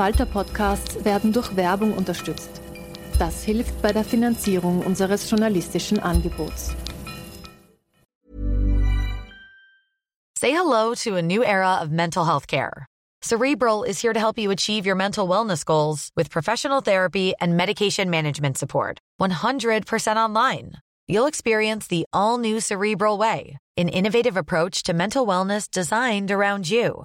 Falter-Podcasts werden durch Werbung unterstützt. Das hilft bei der Finanzierung unseres journalistischen Angebots. Say hello to a new era of mental health care. Cerebral is here to help you achieve your mental wellness goals with professional therapy and medication management support. 100% online. You'll experience the all new Cerebral Way, an innovative approach to mental wellness designed around you.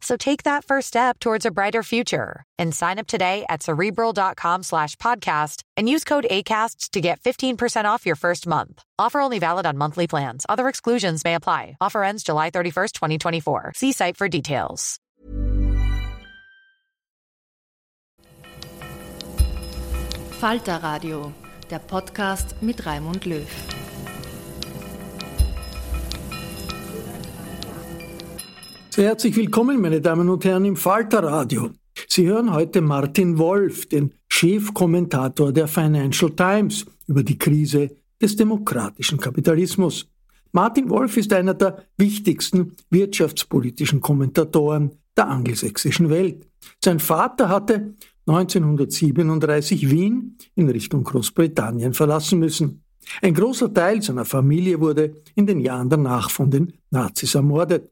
So take that first step towards a brighter future and sign up today at cerebral.com slash podcast and use code ACasts to get 15% off your first month. Offer only valid on monthly plans. Other exclusions may apply. Offer ends July 31st, 2024. See site for details. Falter Radio, der Podcast mit Raimund Löw. Sehr herzlich willkommen, meine Damen und Herren, im Falterradio. Sie hören heute Martin Wolf, den Chefkommentator der Financial Times, über die Krise des demokratischen Kapitalismus. Martin Wolf ist einer der wichtigsten wirtschaftspolitischen Kommentatoren der angelsächsischen Welt. Sein Vater hatte 1937 Wien in Richtung Großbritannien verlassen müssen. Ein großer Teil seiner Familie wurde in den Jahren danach von den Nazis ermordet.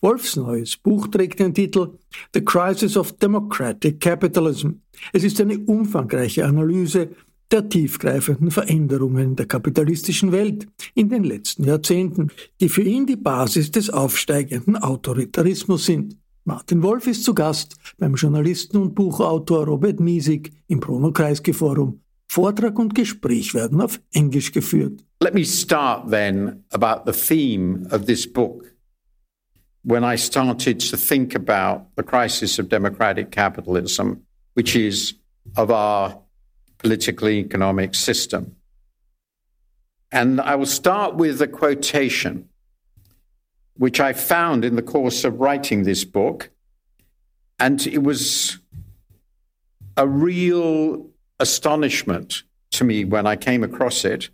Wolfs neues Buch trägt den Titel The Crisis of Democratic Capitalism. Es ist eine umfangreiche Analyse der tiefgreifenden Veränderungen der kapitalistischen Welt in den letzten Jahrzehnten, die für ihn die Basis des aufsteigenden Autoritarismus sind. Martin Wolf ist zu Gast beim Journalisten und Buchautor Robert Miesig im Bruno Kreisky Forum. Vortrag und Gespräch werden auf Englisch geführt. Let me start then about the theme of this book. When I started to think about the crisis of democratic capitalism, which is of our political economic system. And I will start with a quotation which I found in the course of writing this book. And it was a real astonishment to me when I came across it.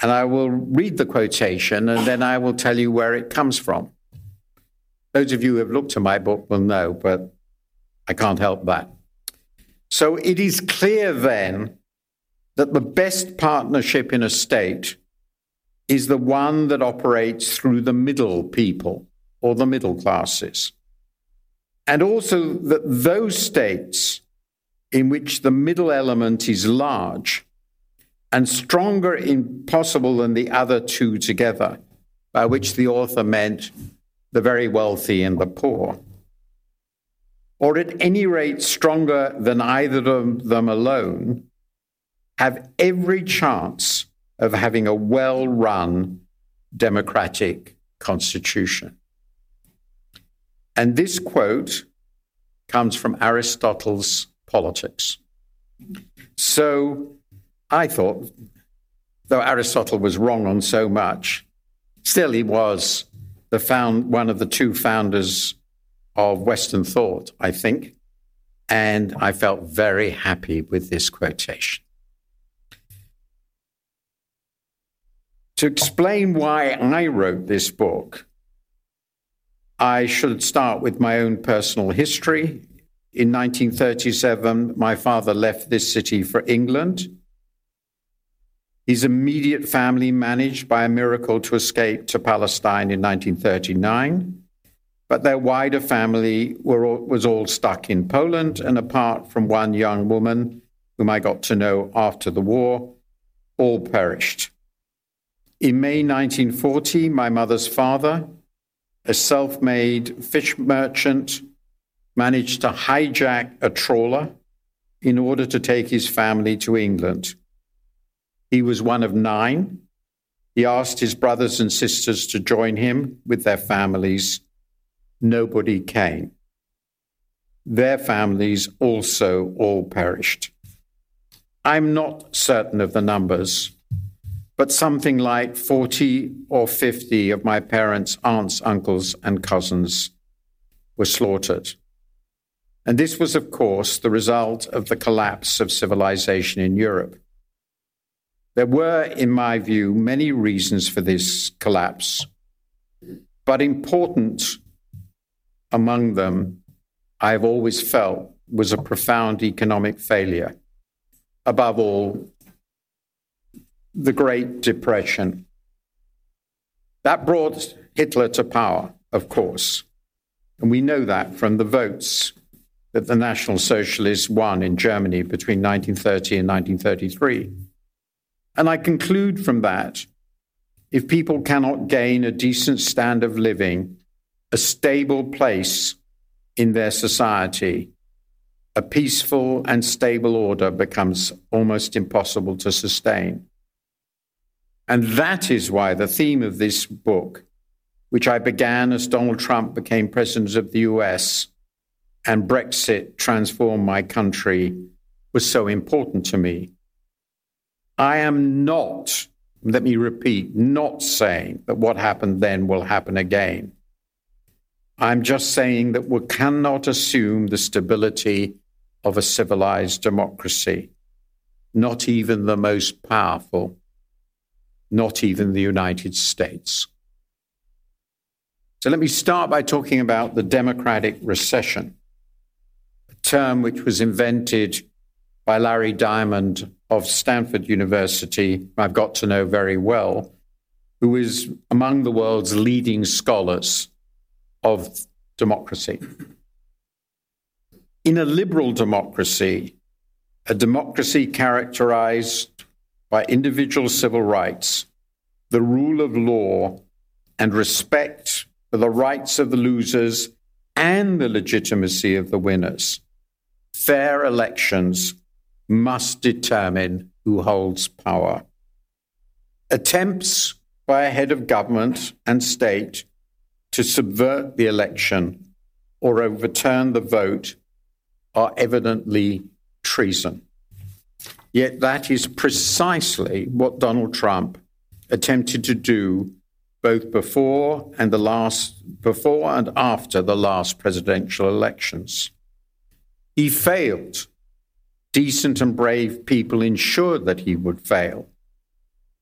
And I will read the quotation and then I will tell you where it comes from. Those of you who have looked at my book will know, but I can't help that. So it is clear then that the best partnership in a state is the one that operates through the middle people or the middle classes. And also that those states in which the middle element is large and stronger in possible than the other two together, by which the author meant the very wealthy and the poor, or at any rate stronger than either of them alone, have every chance of having a well run democratic constitution. And this quote comes from Aristotle's Politics. So I thought, though Aristotle was wrong on so much, still he was the found, one of the two founders of Western thought, I think. And I felt very happy with this quotation. To explain why I wrote this book, I should start with my own personal history. In 1937, my father left this city for England. His immediate family managed by a miracle to escape to Palestine in 1939, but their wider family all, was all stuck in Poland, and apart from one young woman whom I got to know after the war, all perished. In May 1940, my mother's father, a self made fish merchant, managed to hijack a trawler in order to take his family to England. He was one of nine. He asked his brothers and sisters to join him with their families. Nobody came. Their families also all perished. I'm not certain of the numbers but something like 40 or 50 of my parents' aunts, uncles, and cousins were slaughtered. And this was, of course, the result of the collapse of civilization in Europe. There were, in my view, many reasons for this collapse, but important among them, I've always felt, was a profound economic failure. Above all, the Great Depression. That brought Hitler to power, of course. And we know that from the votes that the National Socialists won in Germany between 1930 and 1933. And I conclude from that if people cannot gain a decent standard of living, a stable place in their society, a peaceful and stable order becomes almost impossible to sustain. And that is why the theme of this book, which I began as Donald Trump became president of the US and Brexit transformed my country, was so important to me. I am not, let me repeat, not saying that what happened then will happen again. I'm just saying that we cannot assume the stability of a civilized democracy, not even the most powerful not even the United States. So let me start by talking about the democratic recession, a term which was invented by Larry Diamond of Stanford University, I've got to know very well, who is among the world's leading scholars of democracy. In a liberal democracy, a democracy characterized by individual civil rights, the rule of law, and respect for the rights of the losers and the legitimacy of the winners. Fair elections must determine who holds power. Attempts by a head of government and state to subvert the election or overturn the vote are evidently treason. Yet that is precisely what Donald Trump attempted to do both before and the last before and after the last presidential elections. He failed. Decent and brave people ensured that he would fail.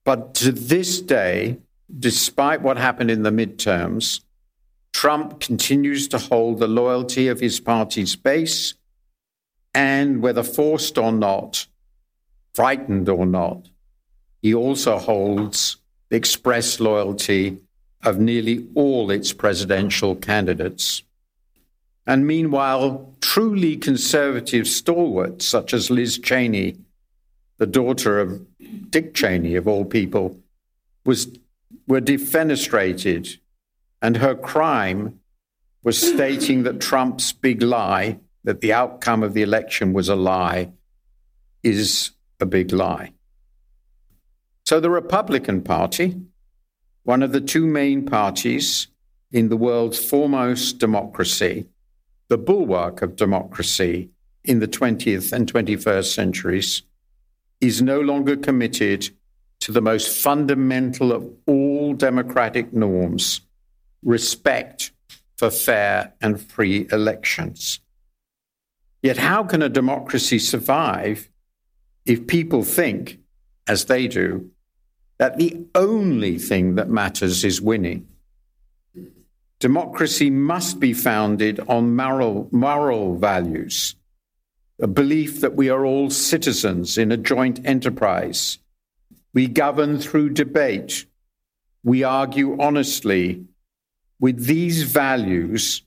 But to this day, despite what happened in the midterms, Trump continues to hold the loyalty of his party's base and, whether forced or not, frightened or not, he also holds the express loyalty of nearly all its presidential candidates. And meanwhile, truly conservative stalwarts such as Liz Cheney, the daughter of Dick Cheney, of all people, was, were defenestrated, and her crime was stating that Trump's big lie, that the outcome of the election was a lie, is a big lie. So the Republican Party, one of the two main parties in the world's foremost democracy, the bulwark of democracy in the 20th and 21st centuries, is no longer committed to the most fundamental of all democratic norms respect for fair and free elections. Yet, how can a democracy survive if people think, as they do, that the only thing that matters is winning. Democracy must be founded on moral, moral values, a belief that we are all citizens in a joint enterprise. We govern through debate. We argue honestly. With these values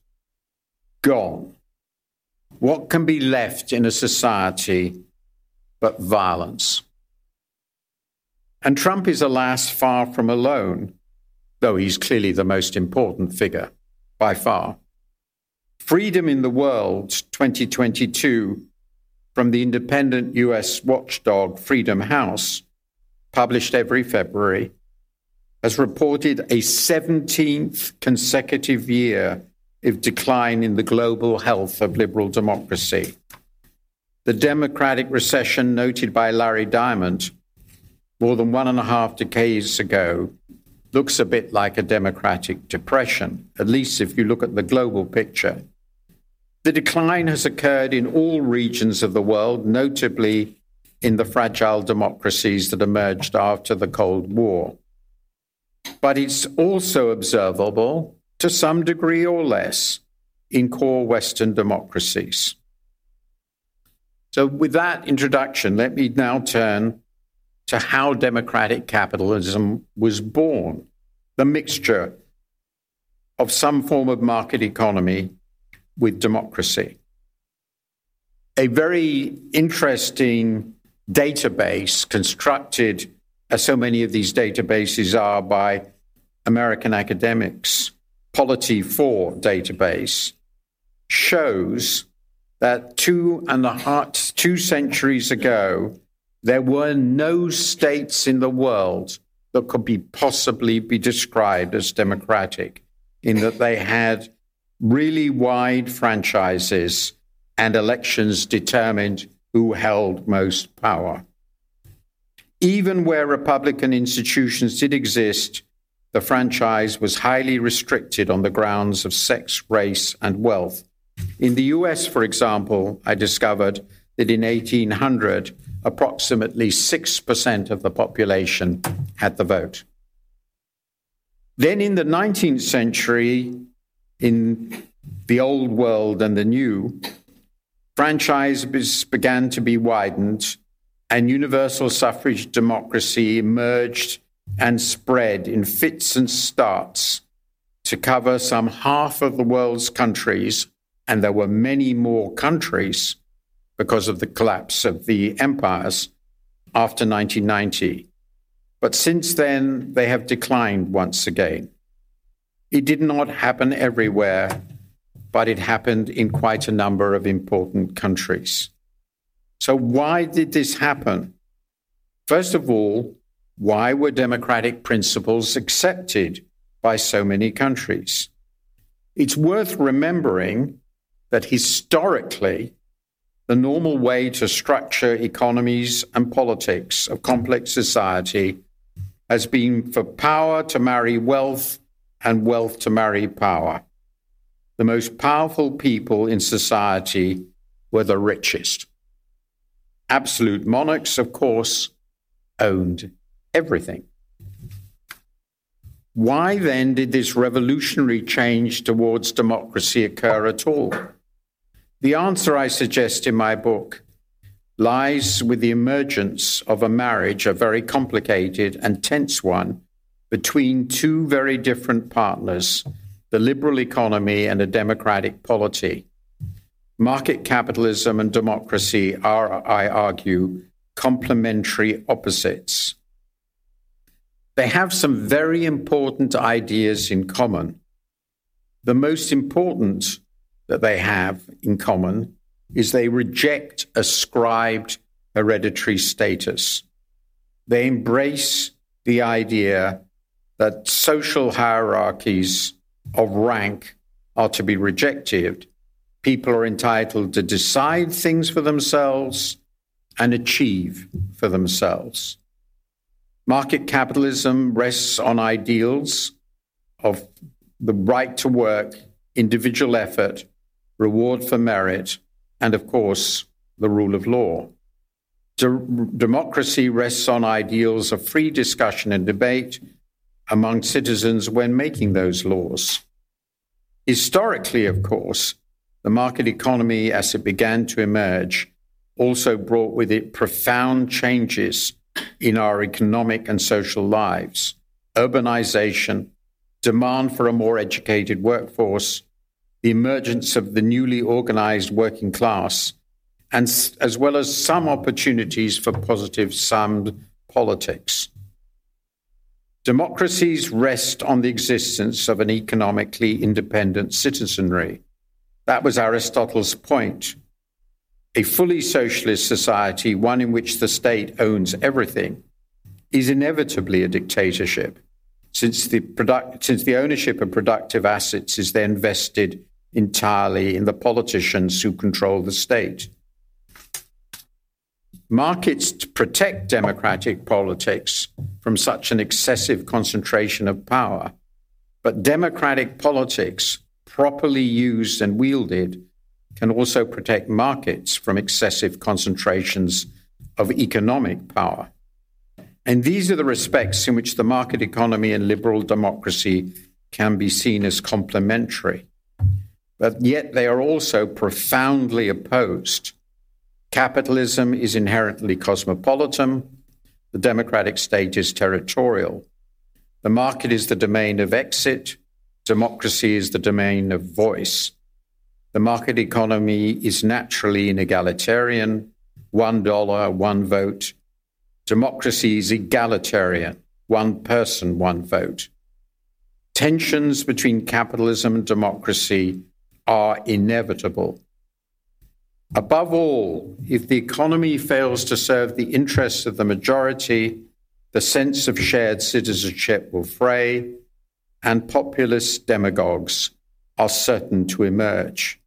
gone, what can be left in a society but violence. And Trump is, alas, far from alone, though he's clearly the most important figure by far. Freedom in the World 2022 from the independent US watchdog Freedom House, published every February, has reported a 17th consecutive year of decline in the global health of liberal democracy the democratic recession noted by Larry Diamond more than one and a half decades ago looks a bit like a democratic depression, at least if you look at the global picture. The decline has occurred in all regions of the world, notably in the fragile democracies that emerged after the Cold War. But it's also observable, to some degree or less, in core Western democracies. So, with that introduction, let me now turn to how democratic capitalism was born the mixture of some form of market economy with democracy. A very interesting database constructed, as so many of these databases are, by American academics, Polity4 database, shows that two and a half, two centuries ago, there were no states in the world that could be possibly be described as democratic, in that they had really wide franchises and elections determined who held most power. Even where Republican institutions did exist, the franchise was highly restricted on the grounds of sex, race, and wealth. In the US, for example, I discovered that in 1800, approximately 6% of the population had the vote. Then in the 19th century, in the old world and the new, franchises began to be widened and universal suffrage democracy emerged and spread in fits and starts to cover some half of the world's countries, and there were many more countries because of the collapse of the empires after 1990. But since then, they have declined once again. It did not happen everywhere, but it happened in quite a number of important countries. So, why did this happen? First of all, why were democratic principles accepted by so many countries? It's worth remembering that historically, the normal way to structure economies and politics of complex society has been for power to marry wealth and wealth to marry power. The most powerful people in society were the richest. Absolute monarchs, of course, owned everything. Why then did this revolutionary change towards democracy occur at all? The answer I suggest in my book lies with the emergence of a marriage, a very complicated and tense one, between two very different partners the liberal economy and a democratic polity. Market capitalism and democracy are, I argue, complementary opposites. They have some very important ideas in common. The most important that they have in common is they reject ascribed hereditary status. They embrace the idea that social hierarchies of rank are to be rejected. People are entitled to decide things for themselves and achieve for themselves. Market capitalism rests on ideals of the right to work, individual effort, reward for merit, and of course, the rule of law. De- democracy rests on ideals of free discussion and debate among citizens when making those laws. Historically, of course, the market economy as it began to emerge also brought with it profound changes in our economic and social lives urbanization, demand for a more educated workforce, the emergence of the newly organized working class, and as well as some opportunities for positive sound politics. Democracies rest on the existence of an economically independent citizenry. That was Aristotle's point a fully socialist society, one in which the state owns everything, is inevitably a dictatorship, since the, product, since the ownership of productive assets is then vested entirely in the politicians who control the state. Markets protect democratic politics from such an excessive concentration of power, but democratic politics, properly used and wielded, can also protect markets from excessive concentrations of economic power. And these are the respects in which the market economy and liberal democracy can be seen as complementary. But yet they are also profoundly opposed. Capitalism is inherently cosmopolitan. The democratic state is territorial. The market is the domain of exit. Democracy is the domain of voice. The market economy is naturally inegalitarian. One dollar, one vote. Democracy is egalitarian. One person, one vote. Tensions between capitalism and democracy are inevitable. Above all, if the economy fails to serve the interests of the majority, the sense of shared citizenship will fray, and populist demagogues are certain to emerge.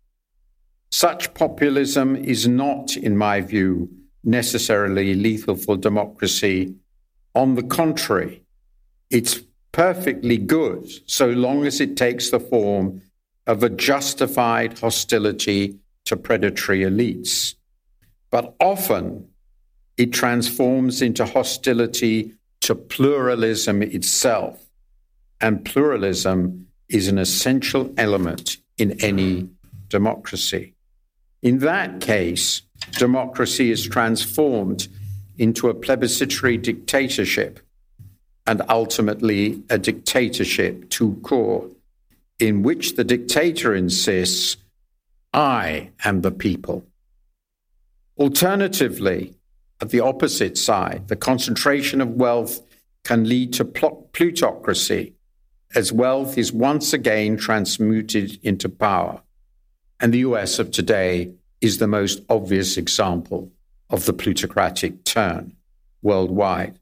Such populism is not, in my view, necessarily lethal for democracy. On the contrary, it's perfectly good so long as it takes the form of a justified hostility to predatory elites. But often it transforms into hostility to pluralism itself. And pluralism is an essential element in any democracy. In that case, democracy is transformed into a plebiscitary dictatorship and ultimately a dictatorship to core, in which the dictator insists I am the people. Alternatively, at the opposite side, the concentration of wealth can lead to plutocracy as wealth is once again transmuted into power. And the US of today is the most obvious example of the plutocratic turn worldwide.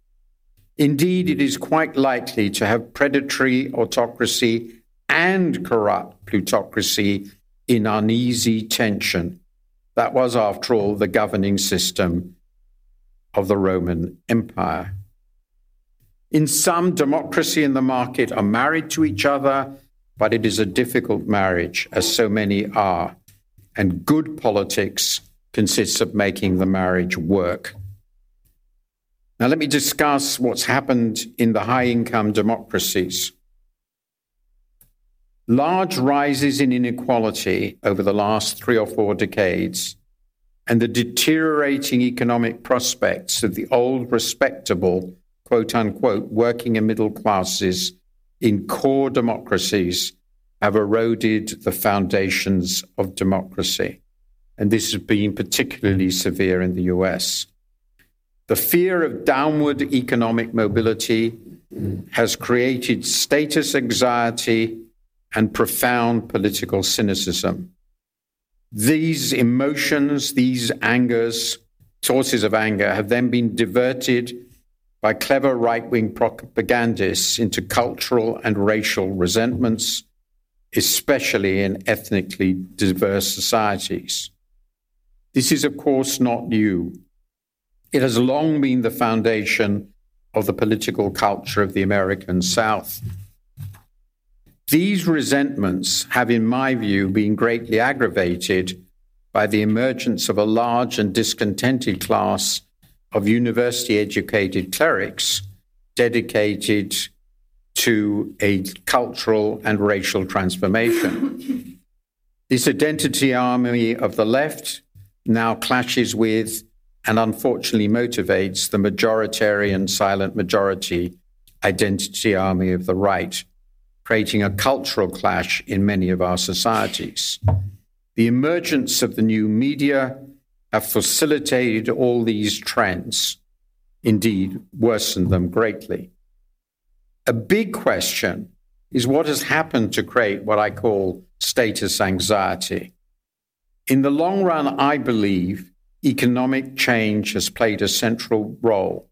Indeed, it is quite likely to have predatory autocracy and corrupt plutocracy in uneasy tension. That was, after all, the governing system of the Roman Empire. In some, democracy and the market are married to each other, but it is a difficult marriage, as so many are. And good politics consists of making the marriage work. Now, let me discuss what's happened in the high income democracies. Large rises in inequality over the last three or four decades and the deteriorating economic prospects of the old, respectable, quote unquote, working and middle classes in core democracies have eroded the foundations of democracy. And this has been particularly severe in the US. The fear of downward economic mobility has created status anxiety and profound political cynicism. These emotions, these angers, sources of anger, have then been diverted by clever right wing propagandists into cultural and racial resentments, especially in ethnically diverse societies. This is, of course, not new. It has long been the foundation of the political culture of the American South. These resentments have, in my view, been greatly aggravated by the emergence of a large and discontented class of university educated clerics dedicated to a cultural and racial transformation. this identity army of the left now clashes with and unfortunately motivates the majoritarian silent majority identity army of the right creating a cultural clash in many of our societies. The emergence of the new media have facilitated all these trends, indeed, worsened them greatly. A big question is what has happened to create what I call status anxiety. In the long run, I believe economic change has played a central role,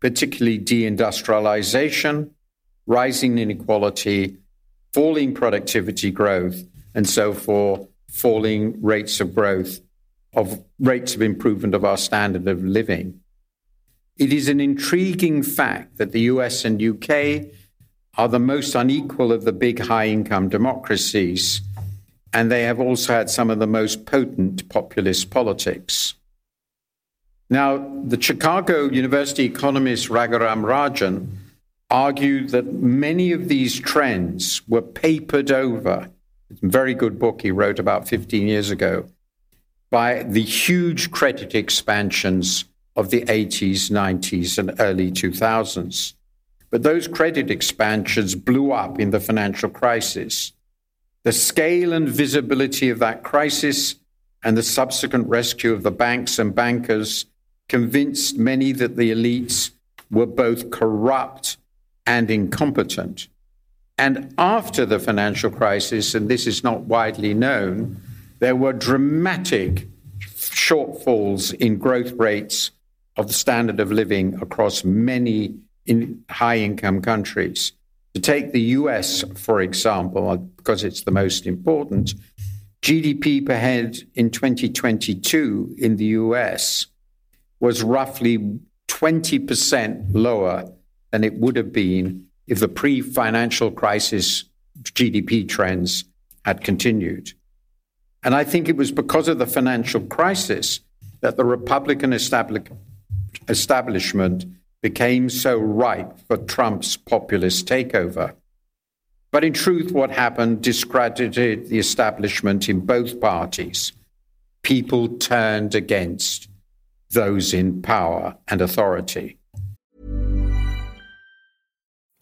particularly deindustrialization rising inequality, falling productivity growth, and so for falling rates of growth of rates of improvement of our standard of living. It is an intriguing fact that the US and UK are the most unequal of the big high income democracies, and they have also had some of the most potent populist politics. Now, the Chicago University economist Raghuram Rajan argued that many of these trends were papered over. It's a very good book he wrote about 15 years ago by the huge credit expansions of the 80s, 90s, and early 2000s. But those credit expansions blew up in the financial crisis. The scale and visibility of that crisis and the subsequent rescue of the banks and bankers convinced many that the elites were both corrupt and incompetent. And after the financial crisis, and this is not widely known, there were dramatic shortfalls in growth rates of the standard of living across many in high income countries. To take the US, for example, because it's the most important, GDP per head in 2022 in the US was roughly 20% lower than it would have been if the pre financial crisis GDP trends had continued. And I think it was because of the financial crisis that the Republican establishment became so ripe for Trump's populist takeover. But in truth, what happened discredited the establishment in both parties. People turned against those in power and authority.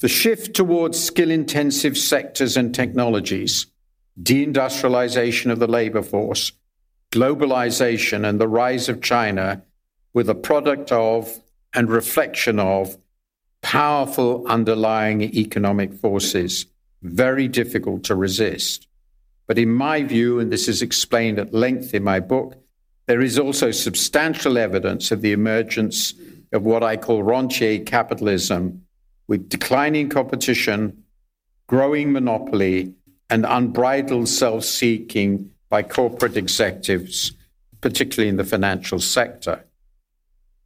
The shift towards skill-intensive sectors and technologies, deindustrialization of the labor force, globalization and the rise of China were the product of and reflection of powerful underlying economic forces very difficult to resist. But in my view, and this is explained at length in my book, there is also substantial evidence of the emergence of what I call rentier capitalism, with declining competition, growing monopoly, and unbridled self seeking by corporate executives, particularly in the financial sector.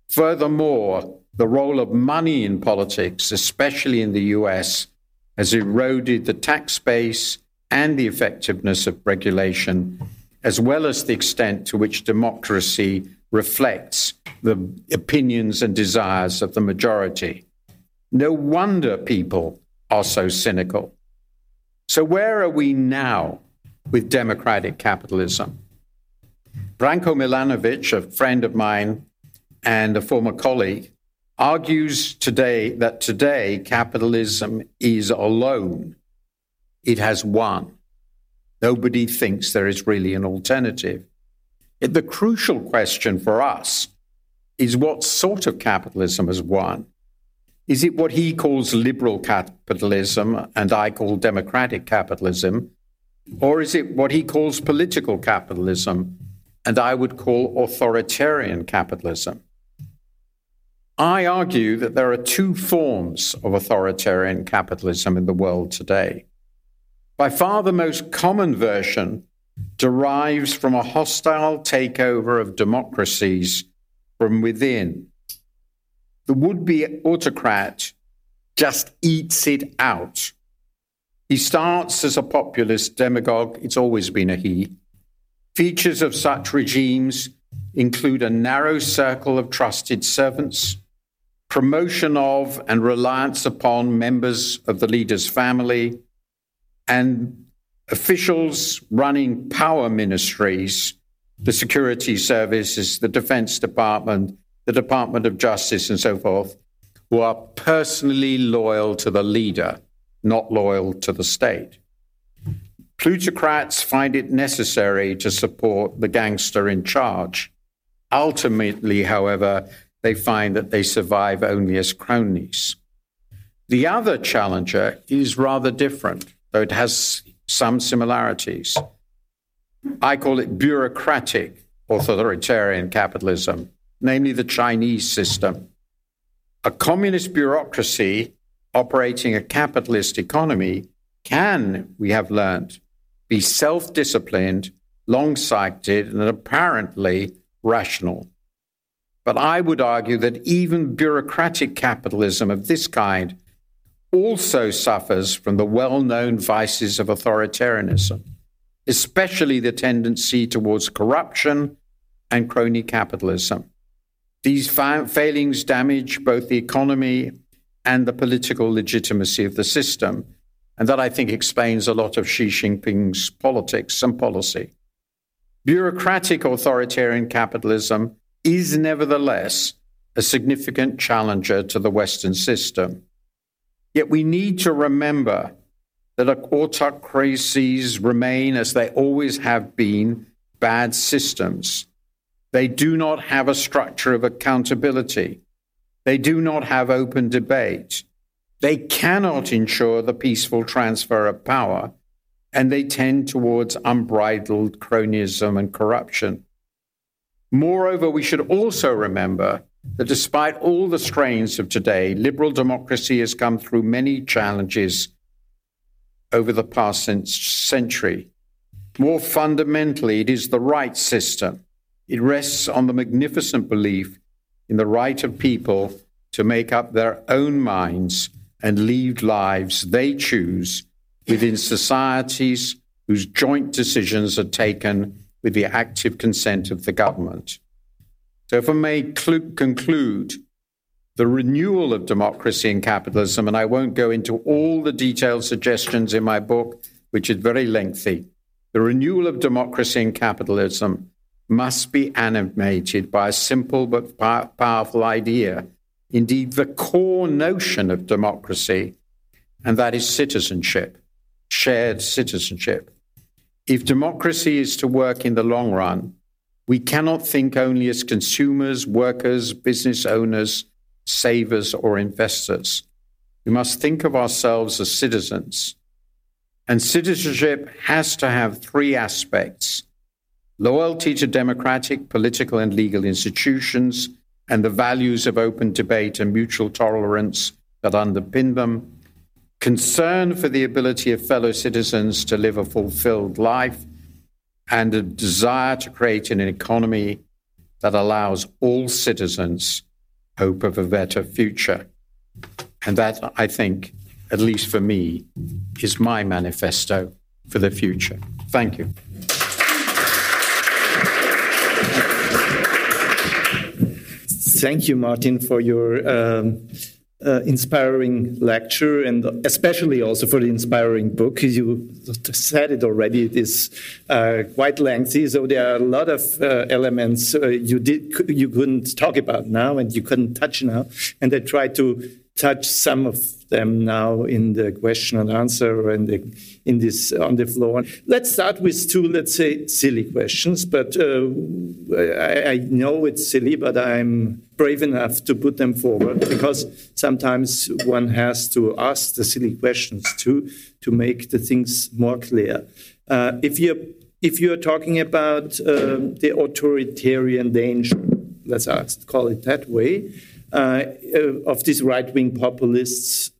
Furthermore, the role of money in politics, especially in the US, has eroded the tax base and the effectiveness of regulation, as well as the extent to which democracy reflects the opinions and desires of the majority. No wonder people are so cynical. So, where are we now with democratic capitalism? Branko Milanovic, a friend of mine and a former colleague, argues today that today capitalism is alone. It has won. Nobody thinks there is really an alternative. The crucial question for us is what sort of capitalism has won? Is it what he calls liberal capitalism and I call democratic capitalism? Or is it what he calls political capitalism and I would call authoritarian capitalism? I argue that there are two forms of authoritarian capitalism in the world today. By far the most common version derives from a hostile takeover of democracies from within. The would be autocrat just eats it out. He starts as a populist demagogue, it's always been a he. Features of such regimes include a narrow circle of trusted servants promotion of and reliance upon members of the leader's family, and officials running power ministries, the security services, the Defense Department, the Department of Justice, and so forth, who are personally loyal to the leader, not loyal to the state. Plutocrats find it necessary to support the gangster in charge. Ultimately, however, they find that they survive only as cronies. The other challenger is rather different, though it has some similarities. I call it bureaucratic authoritarian capitalism, namely the Chinese system. A communist bureaucracy operating a capitalist economy can, we have learned, be self disciplined, long sighted, and apparently rational. But I would argue that even bureaucratic capitalism of this kind also suffers from the well known vices of authoritarianism, especially the tendency towards corruption and crony capitalism. These fa- failings damage both the economy and the political legitimacy of the system. And that, I think, explains a lot of Xi Jinping's politics and policy. Bureaucratic authoritarian capitalism is nevertheless a significant challenger to the Western system. Yet we need to remember that autocracies remain, as they always have been, bad systems. They do not have a structure of accountability. They do not have open debate. They cannot ensure the peaceful transfer of power, and they tend towards unbridled cronyism and corruption. Moreover, we should also remember that despite all the strains of today, liberal democracy has come through many challenges over the past century. More fundamentally, it is the right system. It rests on the magnificent belief in the right of people to make up their own minds and lead lives they choose within societies whose joint decisions are taken with the active consent of the government. So, if I may cl- conclude, the renewal of democracy and capitalism, and I won't go into all the detailed suggestions in my book, which is very lengthy. The renewal of democracy and capitalism must be animated by a simple but powerful idea, indeed, the core notion of democracy, and that is citizenship, shared citizenship. If democracy is to work in the long run, we cannot think only as consumers, workers, business owners, savers, or investors. We must think of ourselves as citizens. And citizenship has to have three aspects loyalty to democratic, political, and legal institutions, and the values of open debate and mutual tolerance that underpin them, concern for the ability of fellow citizens to live a fulfilled life, and a desire to create an economy that allows all citizens hope of a better future. And that, I think, at least for me, is my manifesto for the future. Thank you. Thank you, Martin, for your um, uh, inspiring lecture and especially also for the inspiring book. You said it already, it is uh, quite lengthy, so there are a lot of uh, elements uh, you, did, you couldn't talk about now and you couldn't touch now. And I tried to touch some of them now in the question and answer and in this on the floor. Let's start with two, let's say, silly questions. But uh, I, I, know it's silly, but I'm brave enough to put them forward because sometimes one has to ask the silly questions too to make the things more clear. Uh, if you if you're talking about uh, the authoritarian danger, let's ask, call it that way, uh, uh, of these right wing populists.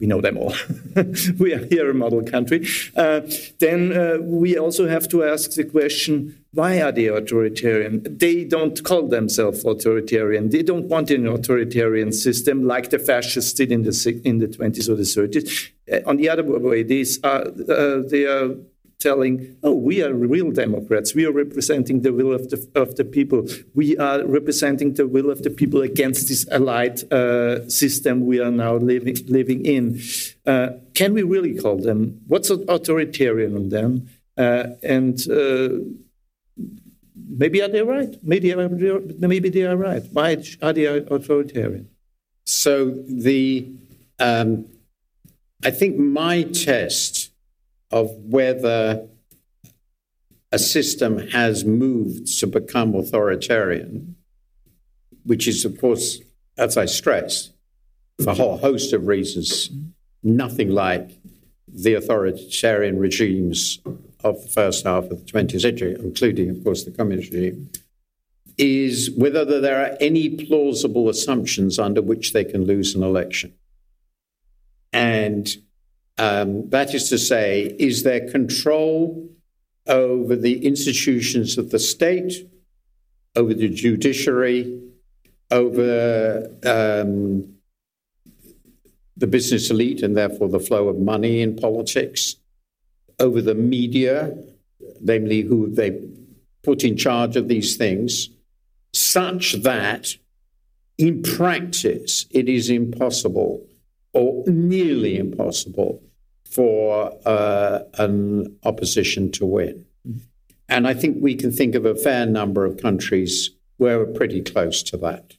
We know them all. we are here a model country. Uh, then uh, we also have to ask the question why are they authoritarian? They don't call themselves authoritarian. They don't want an authoritarian system like the fascists did in the, in the 20s or the 30s. Uh, on the other way, these are, uh, they are telling, oh, we are real Democrats. We are representing the will of the, of the people. We are representing the will of the people against this allied uh, system we are now living, living in. Uh, can we really call them? What's authoritarian on them? Uh, and uh, maybe are they right? Maybe, maybe they are right. Why are they authoritarian? So the um, I think my test of whether a system has moved to become authoritarian, which is, of course, as I stressed, for a whole host of reasons, nothing like the authoritarian regimes of the first half of the 20th century, including, of course, the communist regime, is whether there are any plausible assumptions under which they can lose an election. And um, that is to say, is there control over the institutions of the state, over the judiciary, over um, the business elite and therefore the flow of money in politics, over the media, namely who they put in charge of these things, such that in practice it is impossible or nearly impossible for uh, an opposition to win. And I think we can think of a fair number of countries where we're pretty close to that.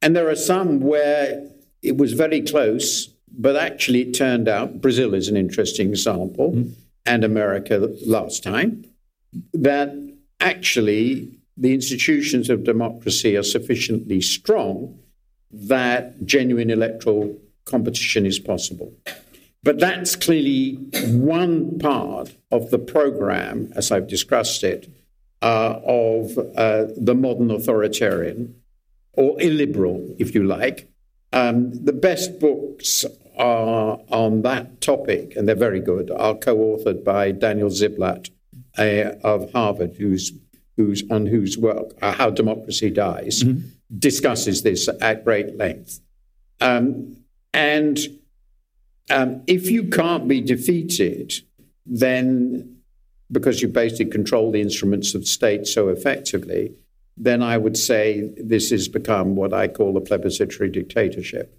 And there are some where it was very close, but actually it turned out Brazil is an interesting example, mm. and America last time, that actually the institutions of democracy are sufficiently strong that genuine electoral competition is possible. But that's clearly one part of the program, as I've discussed it, uh, of uh, the modern authoritarian or illiberal, if you like. Um, the best books are on that topic, and they're very good, are co authored by Daniel Ziblatt uh, of Harvard, who's, who's on whose work, uh, How Democracy Dies, mm-hmm. discusses this at great length. Um, and um, if you can't be defeated, then because you basically control the instruments of state so effectively, then I would say this has become what I call a plebiscitary dictatorship.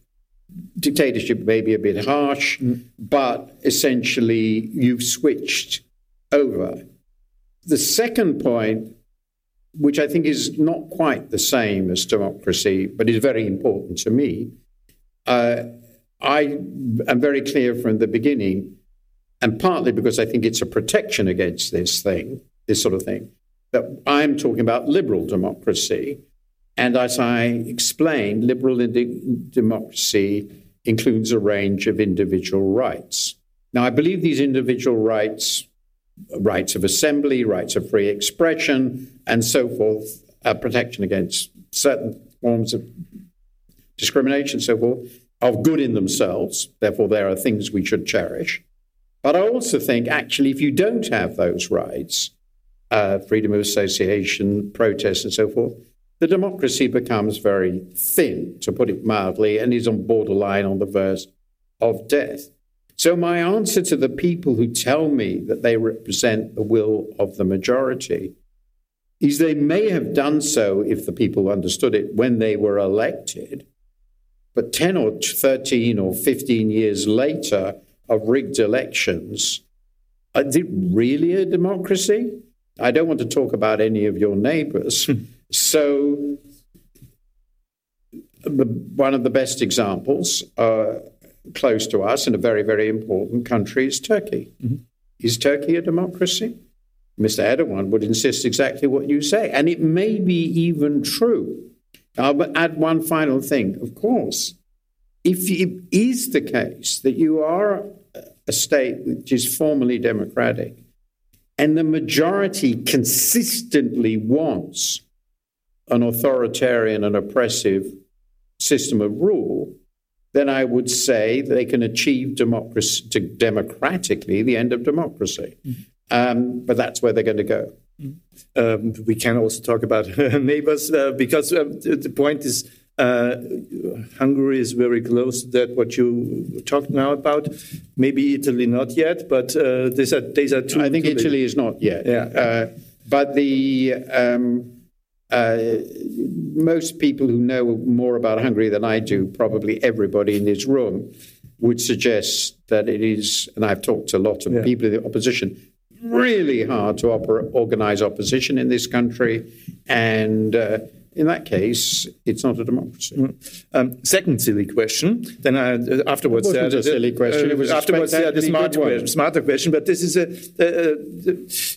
Dictatorship may be a bit harsh, mm. but essentially you've switched over. The second point, which I think is not quite the same as democracy, but is very important to me, uh, I am very clear from the beginning, and partly because I think it's a protection against this thing, this sort of thing, that I'm talking about liberal democracy. And as I explained, liberal democracy includes a range of individual rights. Now, I believe these individual rights, rights of assembly, rights of free expression, and so forth, protection against certain forms of discrimination, so forth, are good in themselves. Therefore, there are things we should cherish. But I also think, actually, if you don't have those rights, uh, freedom of association, protest, and so forth, the democracy becomes very thin, to put it mildly, and is on borderline on the verge of death. So, my answer to the people who tell me that they represent the will of the majority is they may have done so if the people understood it when they were elected, but 10 or 13 or 15 years later of rigged elections, is it really a democracy? I don't want to talk about any of your neighbors. Hmm. so, the, one of the best examples uh, close to us in a very, very important country is Turkey. Mm-hmm. Is Turkey a democracy? Mr. Erdogan would insist exactly what you say. And it may be even true. I'll add one final thing. Of course, if it is the case that you are a state which is formally democratic, and the majority consistently wants an authoritarian and oppressive system of rule, then I would say they can achieve democracy democratically the end of democracy. Mm-hmm. Um, but that's where they're going to go. Um, we can also talk about neighbors uh, because uh, the point is uh, Hungary is very close to that, what you talked now about. Maybe Italy not yet, but uh, these are, these are two. I think Italy is not yet. Yeah. Uh, but the um, uh, most people who know more about Hungary than I do, probably everybody in this room, would suggest that it is, and I've talked to a lot of yeah. people in the opposition, really hard to oper- organize opposition in this country. And uh, in that case, it's not a democracy. Mm. Um, second silly question. Then I, uh, afterwards, it wasn't uh, a silly question. Uh, it was afterwards, yeah, the smart question, smarter question. But this is a uh,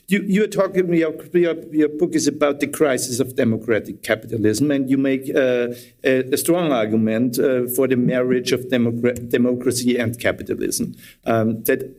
you. You are talking. Your, your, your, book is about the crisis of democratic capitalism, and you make uh, a, a, strong argument uh, for the marriage of democracy and capitalism. Um, that,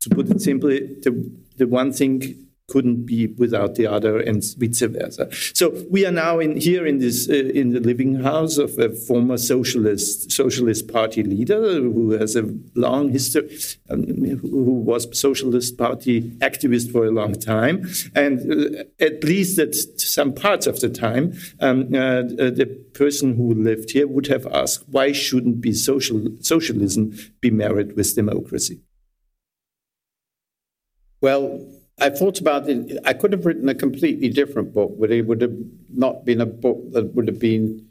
to put it simply, the the one thing couldn't be without the other and vice versa. So we are now in here in this uh, in the living house of a former socialist socialist party leader who has a long history, um, who was socialist party activist for a long time, and uh, at least at some parts of the time, um, uh, uh the person who lived here would have asked, why shouldn't be social socialism be married with democracy? Well, I thought about it. I could have written a completely different book, but it would have not been a book that would have been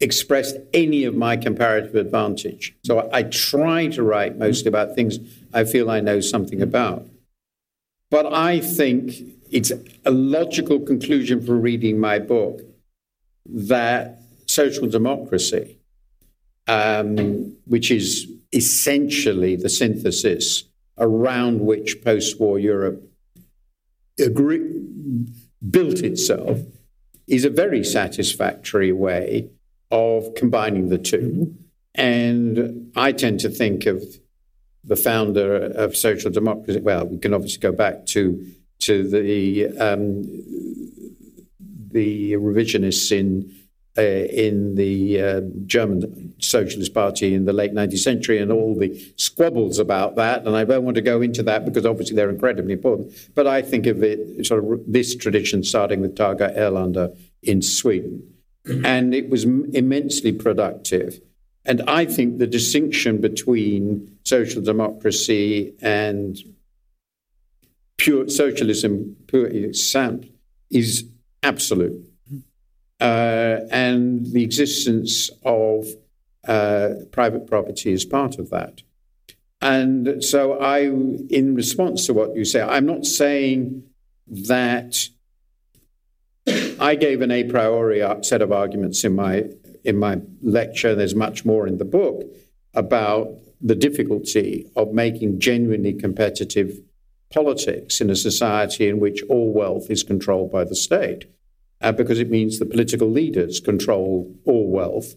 expressed any of my comparative advantage. So I try to write mostly about things I feel I know something about. But I think it's a logical conclusion for reading my book that social democracy, um, which is essentially the synthesis around which post war Europe agree, built itself is a very satisfactory way of combining the two. And I tend to think of the founder of social democracy. Well, we can obviously go back to to the um, the revisionists in uh, in the uh, German Socialist Party in the late 19th century and all the squabbles about that. And I don't want to go into that because obviously they're incredibly important. But I think of it sort of this tradition starting with Tage Erlander in Sweden. And it was immensely productive. And I think the distinction between social democracy and pure socialism, pure is absolute uh, and the existence of uh, private property is part of that. And so, I, in response to what you say, I'm not saying that I gave an a priori set of arguments in my in my lecture. There's much more in the book about the difficulty of making genuinely competitive politics in a society in which all wealth is controlled by the state uh, because it means the political leaders control all wealth.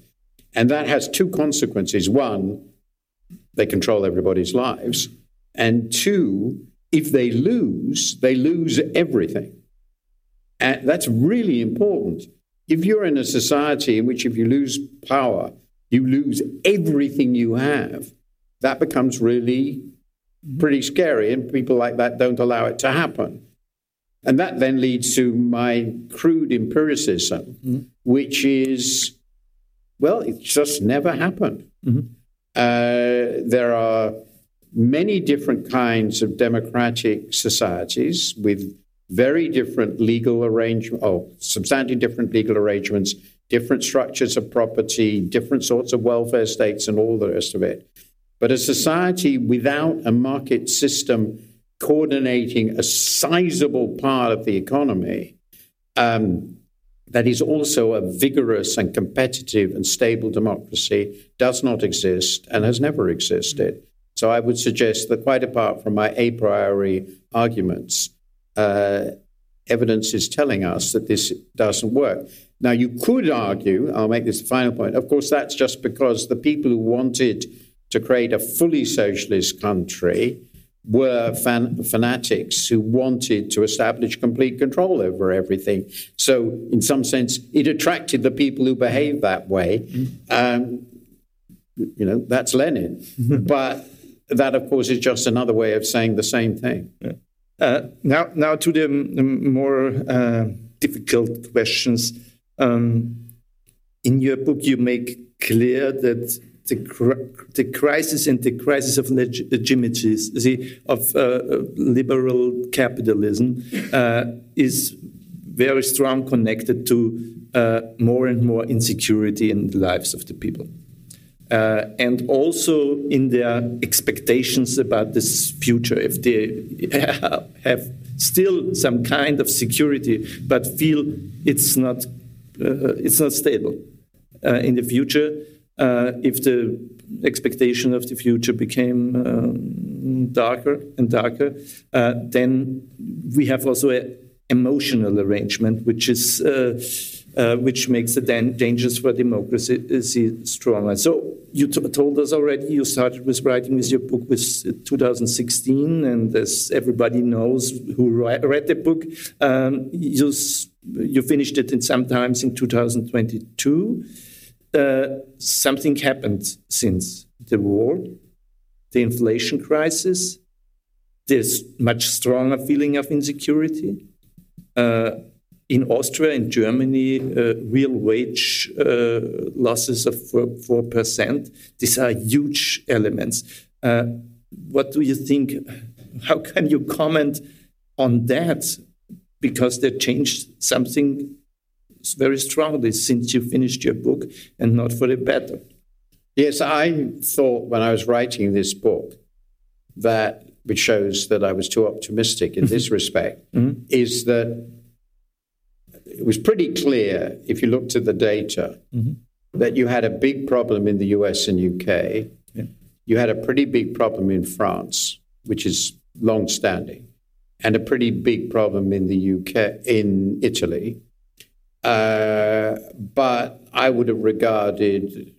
And that has two consequences. One, they control everybody's lives. And two, if they lose, they lose everything. And that's really important. If you're in a society in which if you lose power, you lose everything you have, that becomes really pretty scary. And people like that don't allow it to happen. And that then leads to my crude empiricism, mm-hmm. which is, well, it just never happened. Mm-hmm. Uh, there are many different kinds of democratic societies with very different legal arrangements, oh, substantially different legal arrangements, different structures of property, different sorts of welfare states, and all the rest of it. But a society without a market system coordinating a sizable part of the economy um, that is also a vigorous and competitive and stable democracy does not exist and has never existed. So I would suggest that, quite apart from my a priori arguments, uh, evidence is telling us that this doesn't work. Now, you could argue, I'll make this the final point, of course, that's just because the people who wanted to create a fully socialist country were fan- fanatics who wanted to establish complete control over everything. So, in some sense, it attracted the people who behaved that way. Um, you know, that's Lenin. but that, of course, is just another way of saying the same thing. Uh, now, now to the more uh, difficult questions. Um, in your book, you make clear that the, the crisis and the crisis of legitimacy of uh, liberal capitalism uh, is very strong connected to uh, more and more insecurity in the lives of the people. Uh, and also in their expectations about this future, if they have still some kind of security but feel it's not uh, it's not stable uh, in the future. Uh, if the expectation of the future became um, darker and darker, uh, then we have also an emotional arrangement, which is uh, uh, which makes the dangers for democracy stronger. So you told us already you started with writing with your book with 2016, and as everybody knows who read the book, um, you you finished it in sometimes in 2022. Uh, something happened since the war, the inflation crisis, this much stronger feeling of insecurity. Uh, in Austria and Germany, uh, real wage uh, losses of 4%. These are huge elements. Uh, what do you think? How can you comment on that? Because they changed something very strongly since you finished your book and not for the better. Yes, I thought when I was writing this book that, which shows that I was too optimistic in this respect, mm -hmm. is that it was pretty clear if you looked at the data mm-hmm. that you had a big problem in the US and UK. Yeah. You had a pretty big problem in France, which is long standing, and a pretty big problem in the UK, in Italy. Uh, but I would have regarded,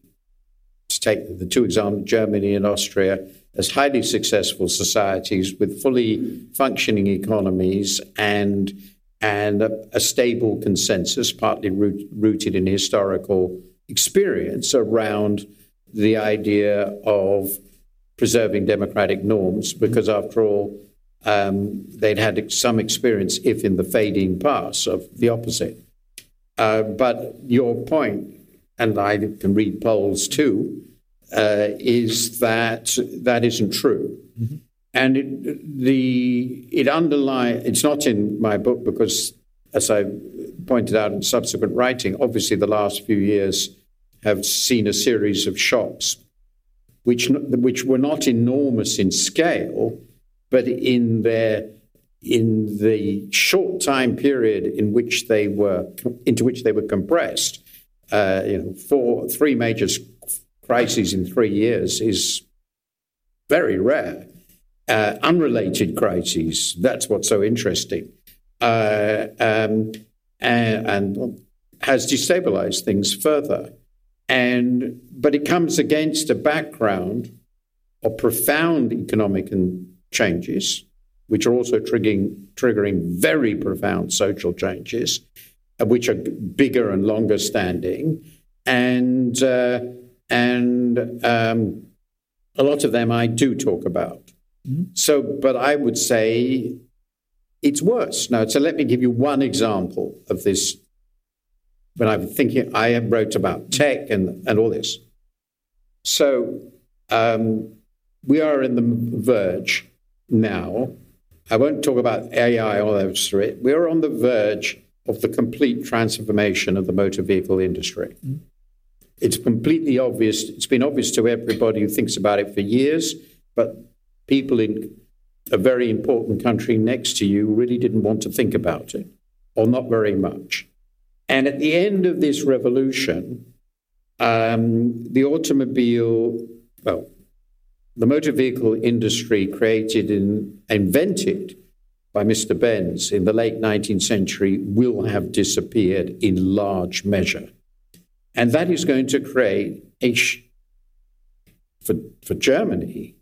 to take the two examples, Germany and Austria, as highly successful societies with fully functioning economies and and a, a stable consensus, partly root, rooted in historical experience around the idea of preserving democratic norms, because after all, um, they'd had some experience, if in the fading past, of the opposite. Uh, but your point, and I can read polls too, uh, is that that isn't true. Mm-hmm. And it, the it underlie it's not in my book because, as I pointed out in subsequent writing, obviously the last few years have seen a series of shocks, which which were not enormous in scale, but in their in the short time period in which they were into which they were compressed. Uh, you know, four three major crises in three years is very rare uh, unrelated crises. That's what's so interesting. Uh, um, and, and, has destabilized things further. And but it comes against a background of profound economic changes, which are also triggering triggering very profound social changes, uh, which are bigger and longer standing, and uh, and um, a lot of them I do talk about. Mm-hmm. So, but I would say it's worse. Now, so let me give you one example of this. When I'm thinking, I wrote about tech and, and all this. So, um, we are in the verge now. I won't talk about AI or those three. We are on the verge of the complete transformation of the motor vehicle industry. Mm-hmm. It's completely obvious. It's been obvious to everybody who thinks about it for years, but people in a very important country next to you really didn't want to think about it, or not very much. And at the end of this revolution, um, the automobile, well, the motor vehicle industry created and invented by Mr. Benz in the late 19th century will have disappeared in large measure. And that is going to create a, for, for Germany,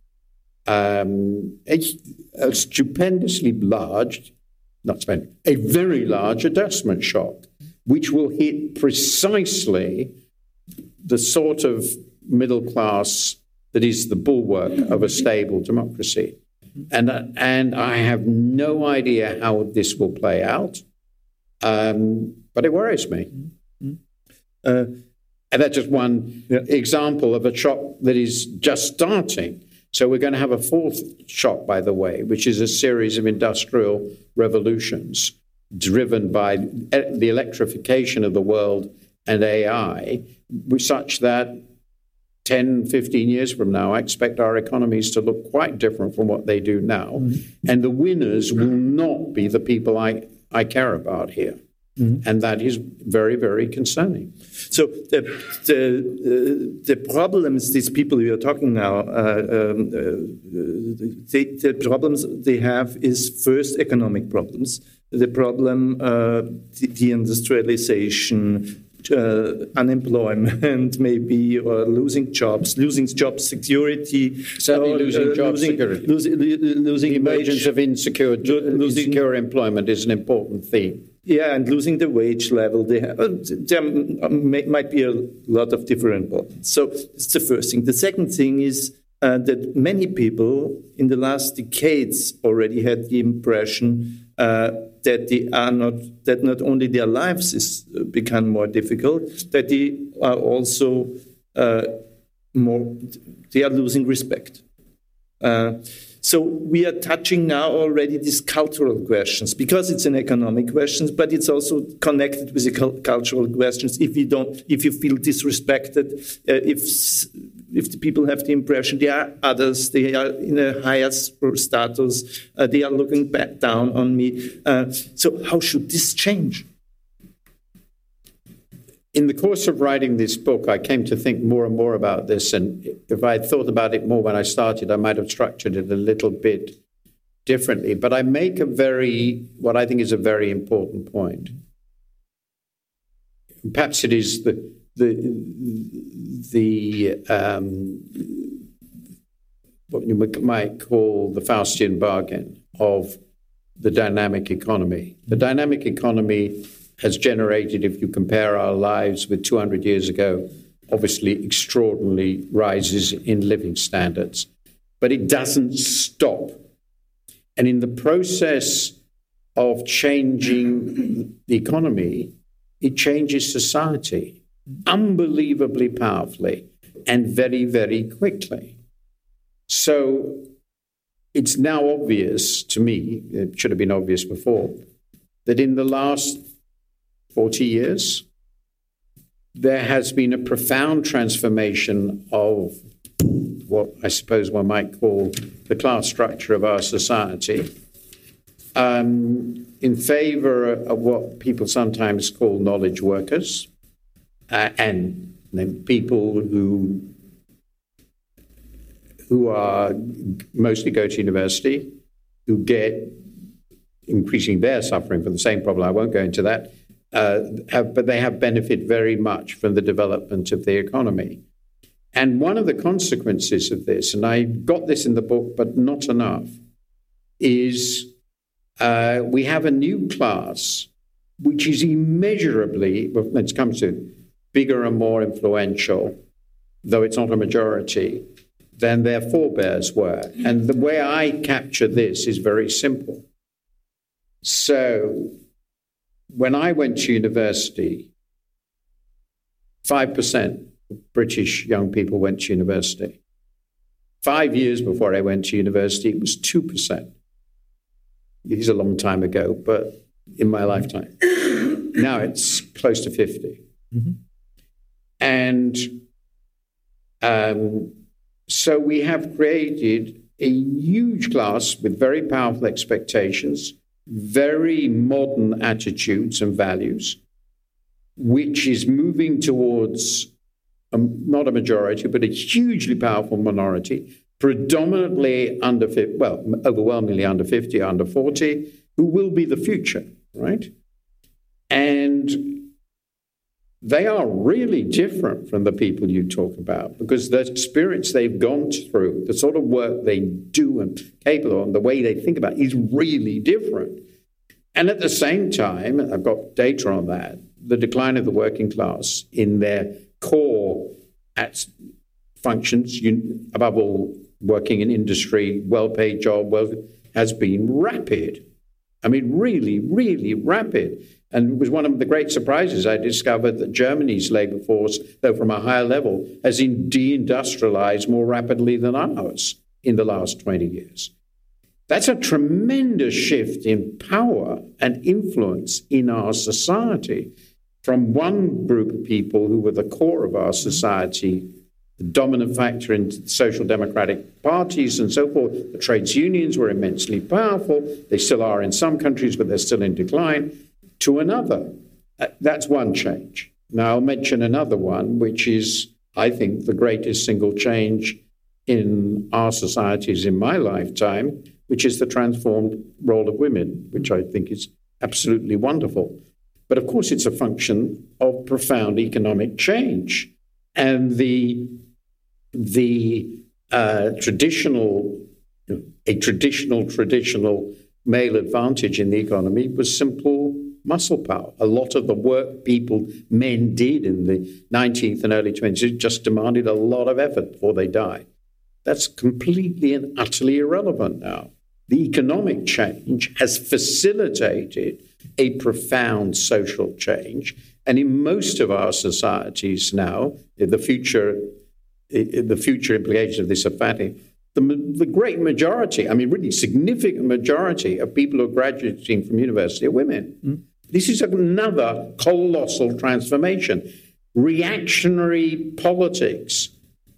um, a, a stupendously large, not spend, a very large adjustment shock, which will hit precisely the sort of middle class that is the bulwark of a stable democracy. And, and I have no idea how this will play out, um, but it worries me. Uh, and that's just one yeah. example of a shock that is just starting. So we're going to have a fourth shock, by the way, which is a series of industrial revolutions driven by the electrification of the world and AI, such that 10, 15 years from now, I expect our economies to look quite different from what they do now. Mm-hmm. And the winners will not be the people I, I care about here. Mm-hmm. And that is very, very concerning. So the the, uh, the problems these people we are talking now, uh, um, uh, they, the problems they have is first economic problems. The problem, uh, the, industrialization, uh, unemployment, maybe, or losing jobs, losing job security. Certainly, or, losing uh, job losing, security. Losing, losing the emergence wage, of insecure, losing, insecure employment is an important theme. Yeah, and losing the wage level, they have, uh, there may, might be a lot of different problems. So it's the first thing. The second thing is uh, that many people in the last decades already had the impression uh, that they are not that not only their lives is uh, become more difficult, that they are also uh, more they are losing respect. Uh, so we are touching now already these cultural questions because it's an economic questions, but it's also connected with the cultural questions. If you don't, if you feel disrespected, uh, if if the people have the impression there are others, they are in a higher status, uh, they are looking back down on me. Uh, so how should this change? in the course of writing this book, I came to think more and more about this. And if I had thought about it more when I started, I might have structured it a little bit differently. But I make a very, what I think is a very important point. Perhaps it is the, the, the um, what you might call the Faustian bargain of the dynamic economy. The dynamic economy has generated, if you compare our lives with 200 years ago, obviously extraordinary rises in living standards. But it doesn't stop. And in the process of changing the economy, it changes society unbelievably powerfully and very, very quickly. So it's now obvious to me, it should have been obvious before, that in the last 40 years, there has been a profound transformation of what I suppose one might call the class structure of our society um, in favor of what people sometimes call knowledge workers uh, and then people who who are mostly go to university, who get increasing their suffering from the same problem. I won't go into that uh, have, but they have benefited very much from the development of the economy. And one of the consequences of this, and I got this in the book, but not enough, is uh, we have a new class which is immeasurably, when it comes to bigger and more influential, though it's not a majority, than their forebears were. And the way I capture this is very simple. So when I went to university, 5% of British young people went to university. Five years before I went to university, it was 2%. It is a long time ago, but in my lifetime. now it's close to 50. Mm-hmm. And um, so we have created a huge class with very powerful expectations very modern attitudes and values, which is moving towards a, not a majority, but a hugely powerful minority, predominantly under, well, overwhelmingly under 50, under 40, who will be the future, right? And they are really different from the people you talk about because the experience they've gone through, the sort of work they do and capable of, and the way they think about is really different. And at the same time, I've got data on that, the decline of the working class in their core at functions, above all, working in industry, well paid job, well, has been rapid. I mean, really, really rapid. And it was one of the great surprises I discovered that Germany's labor force, though from a higher level, has deindustrialized more rapidly than ours in the last 20 years. That's a tremendous shift in power and influence in our society from one group of people who were the core of our society, the dominant factor in social democratic parties and so forth. The trades unions were immensely powerful. They still are in some countries, but they're still in decline to another. Uh, that's one change. Now, I'll mention another one, which is, I think, the greatest single change in our societies in my lifetime, which is the transformed role of women, which I think is absolutely wonderful. But of course, it's a function of profound economic change. And the, the uh, traditional, a traditional, traditional male advantage in the economy was simple muscle power. A lot of the work people, men did in the 19th and early 20th just demanded a lot of effort before they died. That's completely and utterly irrelevant now. The economic change has facilitated a profound social change. And in most of our societies now, the future, the future implications of this are fatty. The, the great majority, I mean, really significant majority of people who are graduating from university are women. Mm. This is another colossal transformation. Reactionary politics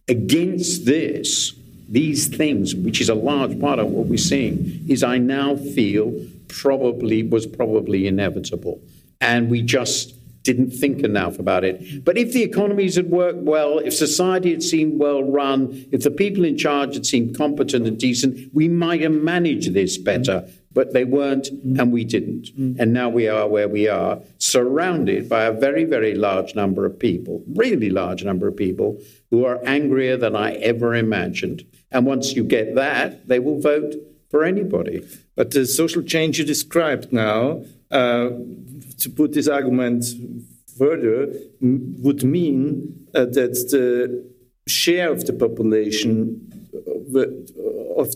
against this, these things, which is a large part of what we're seeing, is I now feel probably was probably inevitable. And we just didn't think enough about it. But if the economies had worked well, if society had seemed well run, if the people in charge had seemed competent and decent, we might have managed this better. But they weren't, and we didn't. And now we are where we are, surrounded by a very, very large number of people, really large number of people, who are angrier than I ever imagined. And once you get that, they will vote for anybody. But the social change you described now, uh, to put this argument further, would mean uh, that the share of the population uh, of,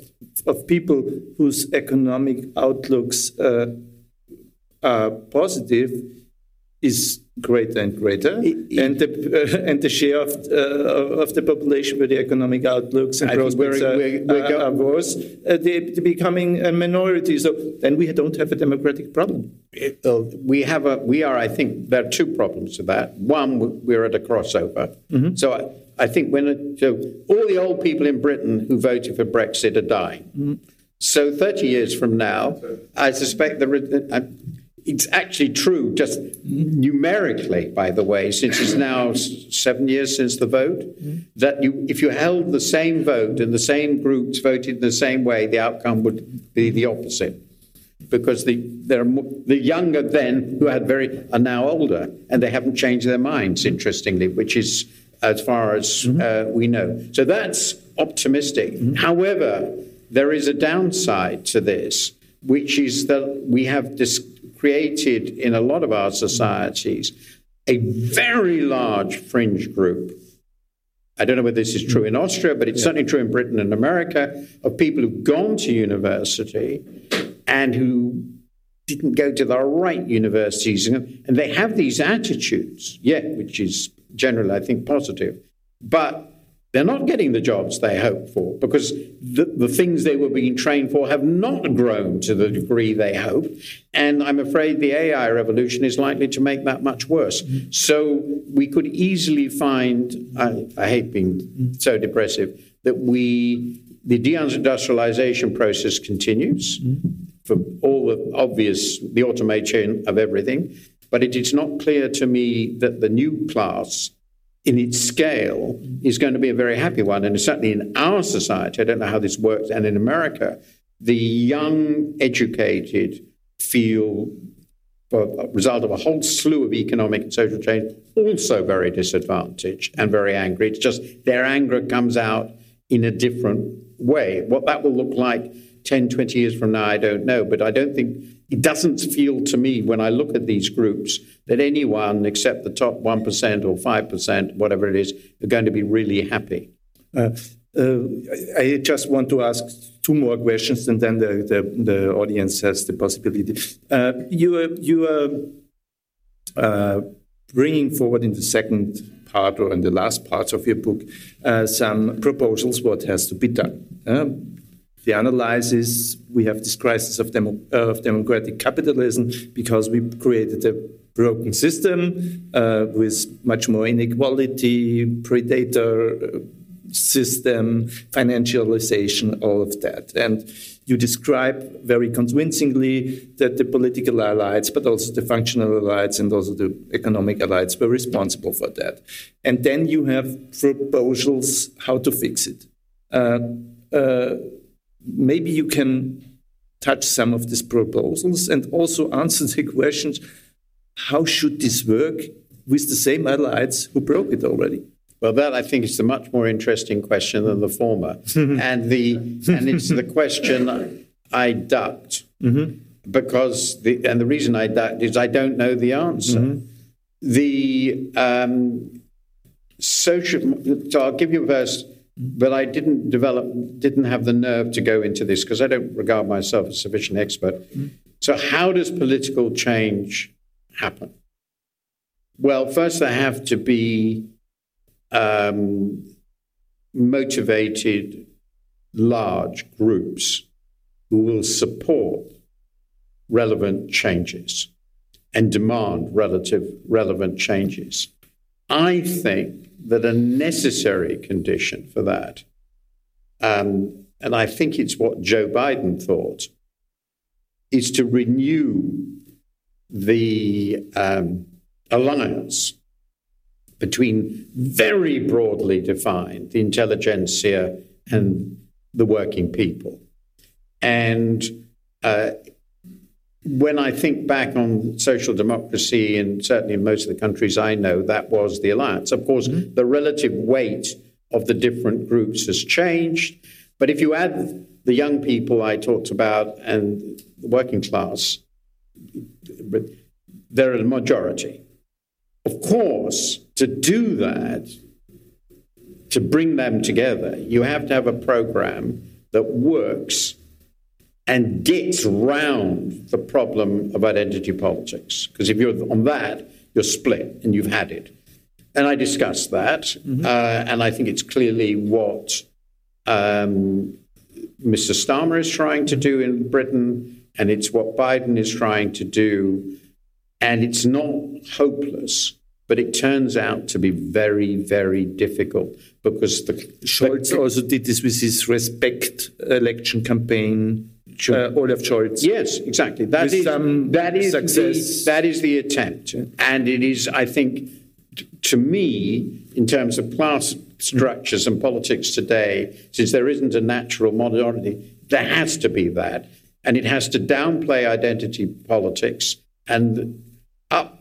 of people whose economic outlooks uh, are positive is greater and greater, it, it, and the uh, and the share of uh, of the population with the economic outlooks and prospects are, we're, we're are, are worse, uh, they, are becoming a minority. So then we don't have a democratic problem. It, uh, we have a we are. I think there are two problems to that. One, we're at a crossover. Mm-hmm. So. I, think when so all the old people in Britain who voted for Brexit are dying. Mm-hmm. So 30 years from now, I suspect the it's actually true, just numerically, by the way, since it's now seven years since the vote, that you, if you held the same vote and the same groups voted in the same way, the outcome would be the opposite. Because the, the younger then, who had very, are now older, and they haven't changed their minds, interestingly, which is as far as mm-hmm. uh, we know. So that's optimistic. Mm-hmm. However, there is a downside to this, which is that we have this created in a lot of our societies a very large fringe group. I don't know whether this is true in Austria, but it's yeah. certainly true in Britain and America of people who've gone to university and who didn't go to the right universities. And they have these attitudes, yeah, which is generally, I think, positive. But they're not getting the jobs they hoped for because the, the things they were being trained for have not grown to the degree they hoped. And I'm afraid the AI revolution is likely to make that much worse. Mm-hmm. So we could easily find, I, I hate being mm-hmm. so depressive, that we, the deindustrialization process continues mm-hmm. for all the obvious, the automation of everything. But it is not clear to me that the new class in its scale is going to be a very happy one. And certainly in our society, I don't know how this works, and in America, the young, educated feel, a result of a whole slew of economic and social change, also very disadvantaged and very angry. It's just their anger comes out in a different way. What that will look like 10, 20 years from now, I don't know. But I don't think it doesn't feel to me when I look at these groups that anyone except the top 1% or 5%, whatever it is, are going to be really happy. Uh, uh, I just want to ask two more questions, and then the, the, the audience has the possibility. Uh, you are, you are uh, bringing forward in the second part or in the last parts of your book uh, some proposals what has to be done. Uh, the analysis we have this crisis of, demo, uh, of democratic capitalism because we created a broken system uh, with much more inequality, predator system, financialization, all of that. And you describe very convincingly that the political elites, but also the functional elites and also the economic elites were responsible for that. And then you have proposals how to fix it. Uh, uh, maybe you can touch some of these proposals and also answer the questions how should this work with the same allies who broke it already? Well, that I think is a much more interesting question than the former, and the and it's the question I ducked mm-hmm. because the and the reason I ducked is I don't know the answer. Mm-hmm. The um, social. So I'll give you a verse, but I didn't develop, didn't have the nerve to go into this because I don't regard myself as a sufficient expert. Mm-hmm. So how does political change happen? Well, first there have to be um, motivated large groups who will support relevant changes and demand relative relevant changes. I think that a necessary condition for that, um, and I think it's what Joe Biden thought, is to renew the um, alliance between very broadly defined the intelligentsia and the working people. And uh, when I think back on social democracy, and certainly in most of the countries I know, that was the alliance. Of course, mm-hmm. the relative weight of the different groups has changed. But if you add the young people I talked about and the working class, they're a majority. Of course, to do that, to bring them together, you have to have a program that works and gets round the problem of identity politics. Because if you're on that, you're split and you've had it. And I discussed that, mm-hmm. uh, and I think it's clearly what um, Mr. Starmer is trying to do in Britain, and it's what Biden is trying to do. And it's not hopeless, but it turns out to be very, very difficult because the Scholz also did this with his respect election campaign. Uh, Olaf Scholz. Yes, exactly. That is that is the, that is the attempt, and it is, I think, to me, in terms of class structures and politics today, since there isn't a natural minority, there has to be that, and it has to downplay identity politics and up,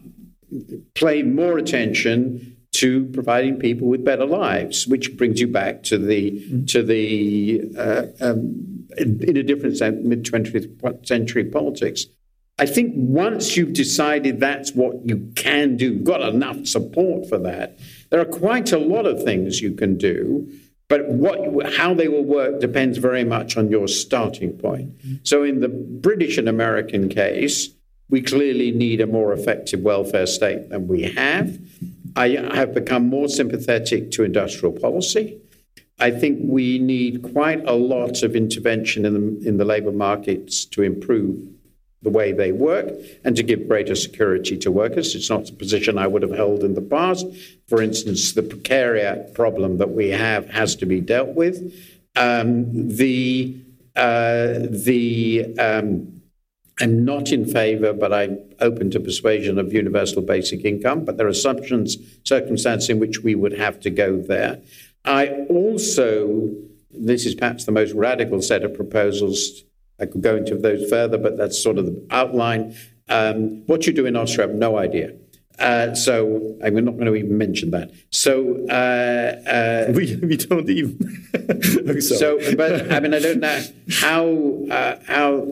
play more attention to providing people with better lives, which brings you back to the mm-hmm. to the uh, um, in a different sense, mid 20th century politics. I think once you've decided that's what you can do, got enough support for that, there are quite a lot of things you can do. But what, how they will work depends very much on your starting point. Mm-hmm. So, in the British and American case, we clearly need a more effective welfare state than we have. I have become more sympathetic to industrial policy. I think we need quite a lot of intervention in the, in the labour markets to improve the way they work and to give greater security to workers. It's not a position I would have held in the past. For instance, the precariat problem that we have has to be dealt with. Um, the uh, the um, I'm not in favor, but I'm open to persuasion of universal basic income. But there are assumptions, circumstances in which we would have to go there. I also, this is perhaps the most radical set of proposals. I could go into those further, but that's sort of the outline. Um, what you do in Austria, I have no idea. Uh, so I'm not going to even mention that. So uh, uh, we we don't even. so, but I mean, I don't know how uh, how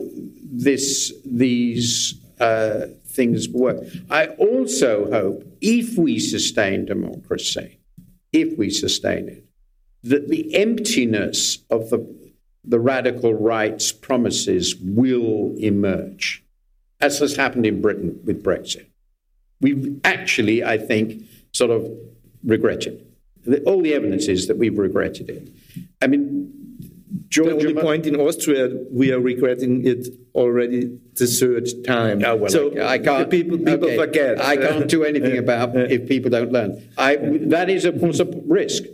this these uh, things work. I also hope, if we sustain democracy, if we sustain it, that the emptiness of the the radical right's promises will emerge, as has happened in Britain with Brexit. We've actually, I think, sort of regretted. All the evidence is that we've regretted it. I mean, Georgia, the only point in Austria, we are regretting it already the third time. Oh, well, so I can't. People, people okay. forget. I can't do anything about if people don't learn. I, that is, of course, a risk.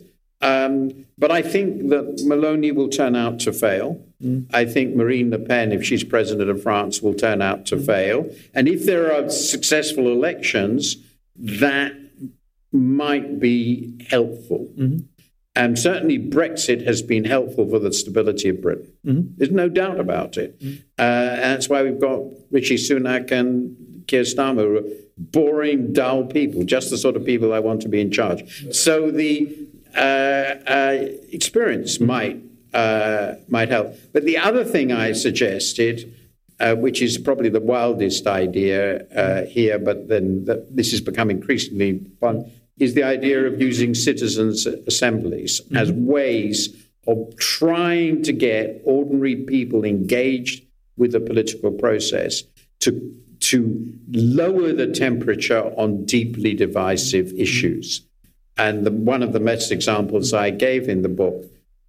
Um, but I think that Meloni will turn out to fail. Mm. I think Marine Le Pen, if she's president of France, will turn out to mm. fail. And if there are successful elections, that might be helpful. Mm-hmm. And certainly Brexit has been helpful for the stability of Britain. Mm-hmm. There's no doubt about it. Mm-hmm. Uh, and that's why we've got Rishi Sunak and Keir Starmer, boring, dull people, just the sort of people I want to be in charge. So the uh, uh, experience might uh, might help. But the other thing I suggested, uh, which is probably the wildest idea uh, here, but then the, this has become increasingly fun, is the idea of using citizens' assemblies mm-hmm. as ways of trying to get ordinary people engaged with the political process to to lower the temperature on deeply divisive issues. And the, one of the best examples I gave in the book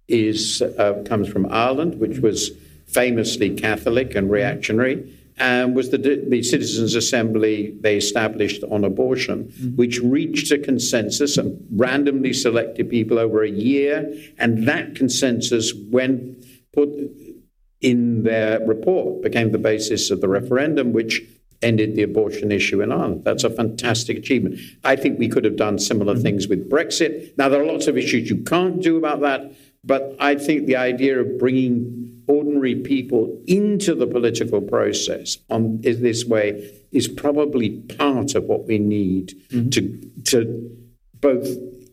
is uh, comes from Ireland, which was famously Catholic and reactionary, and was the, the Citizens' Assembly they established on abortion, mm-hmm. which reached a consensus and randomly selected people over a year. And that consensus, when put in their report, became the basis of the referendum, which ended the abortion issue in Ireland. That's a fantastic achievement. I think we could have done similar mm-hmm. things with Brexit. Now, there are lots of issues you can't do about that, but I think the idea of bringing ordinary people into the political process on this way is probably part of what we need mm-hmm. to to both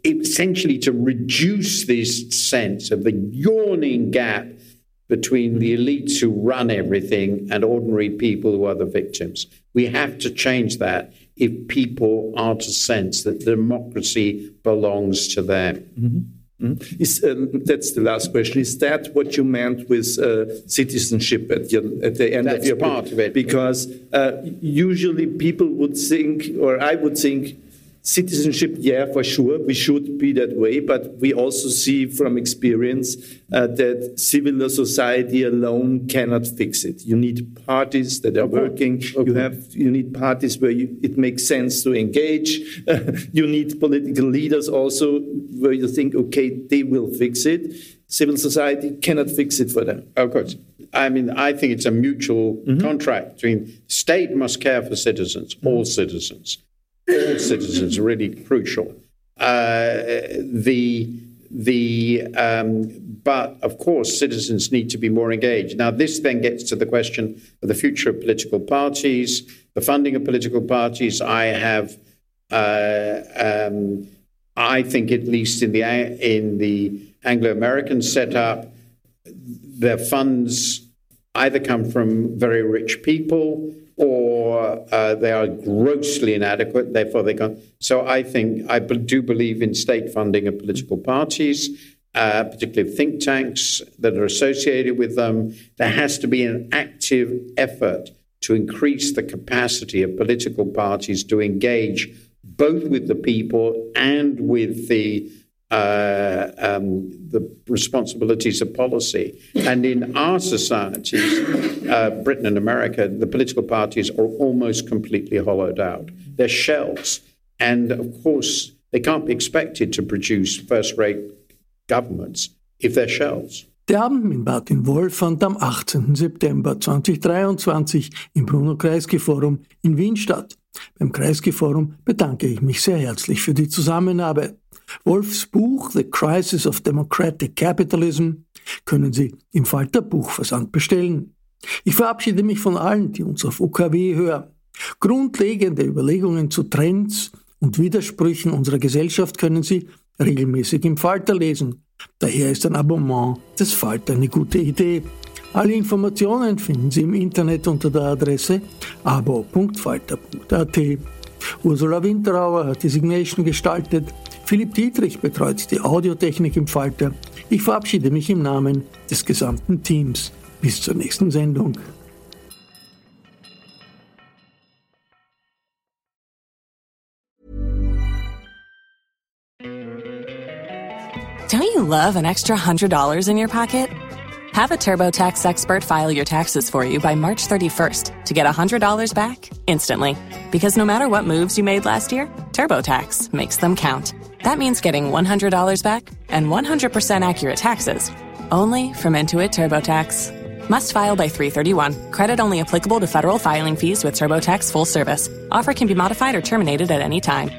essentially to reduce this sense of the yawning gap between the elites who run everything and ordinary people who are the victims. We have to change that if people are to sense that democracy belongs to them. Mm-hmm. Mm-hmm. Is, uh, that's the last question. Is that what you meant with uh, citizenship at, your, at, the end that's of your part of it? Because uh, usually people would think, or I would think, Citizenship, yeah, for sure, we should be that way, but we also see from experience uh, that civil society alone cannot fix it. You need parties that are okay. working. Okay. You have you need parties where you, it makes sense to engage. you need political leaders also where you think, okay, they will fix it. Civil society cannot fix it for them. Of course. I mean, I think it's a mutual mm-hmm. contract between state must care for citizens, mm-hmm. all citizens all citizens are really crucial. Uh, the the um, but of course citizens need to be more engaged. Now this then gets to the question of the future of political parties, the funding of political parties. I have, uh, um, I think at least in the in the Anglo-American setup, their funds either come from very rich people or uh, they are grossly inadequate, therefore they can't. So I think, I do believe in state funding of political parties, uh, particularly think tanks that are associated with them. There has to be an active effort to increase the capacity of political parties to engage both with the people and with the uh, um, the responsibilities of policy. And in our societies, uh, Britain and America, the political parties are almost completely hollowed out. They're shells. And of course, they can't be expected to produce first rate governments if they're shells. Der Abend mit Martin Wolf fand am 18. September 2023 im Bruno Kreisky Forum in Wien statt. Beim Kreisky Forum bedanke ich mich sehr herzlich für die Zusammenarbeit. Wolfs Buch The Crisis of Democratic Capitalism können Sie im Falter Buchversand bestellen. Ich verabschiede mich von allen, die uns auf UKW hören. Grundlegende Überlegungen zu Trends und Widersprüchen unserer Gesellschaft können Sie regelmäßig im Falter lesen. Daher ist ein Abonnement des Falter eine gute Idee. Alle Informationen finden Sie im Internet unter der Adresse abo.falter.at. Ursula Winterauer hat die Signation gestaltet. Philipp Dietrich betreut die Audiotechnik im Falter. Ich verabschiede mich im Namen des gesamten Teams. Bis zur nächsten Sendung. Don't you love an extra $100 in your pocket? Have a TurboTax expert file your taxes for you by March 31st to get $100 back instantly. Because no matter what moves you made last year, TurboTax makes them count. That means getting $100 back and 100% accurate taxes only from Intuit TurboTax. Must file by 331. Credit only applicable to federal filing fees with TurboTax full service. Offer can be modified or terminated at any time.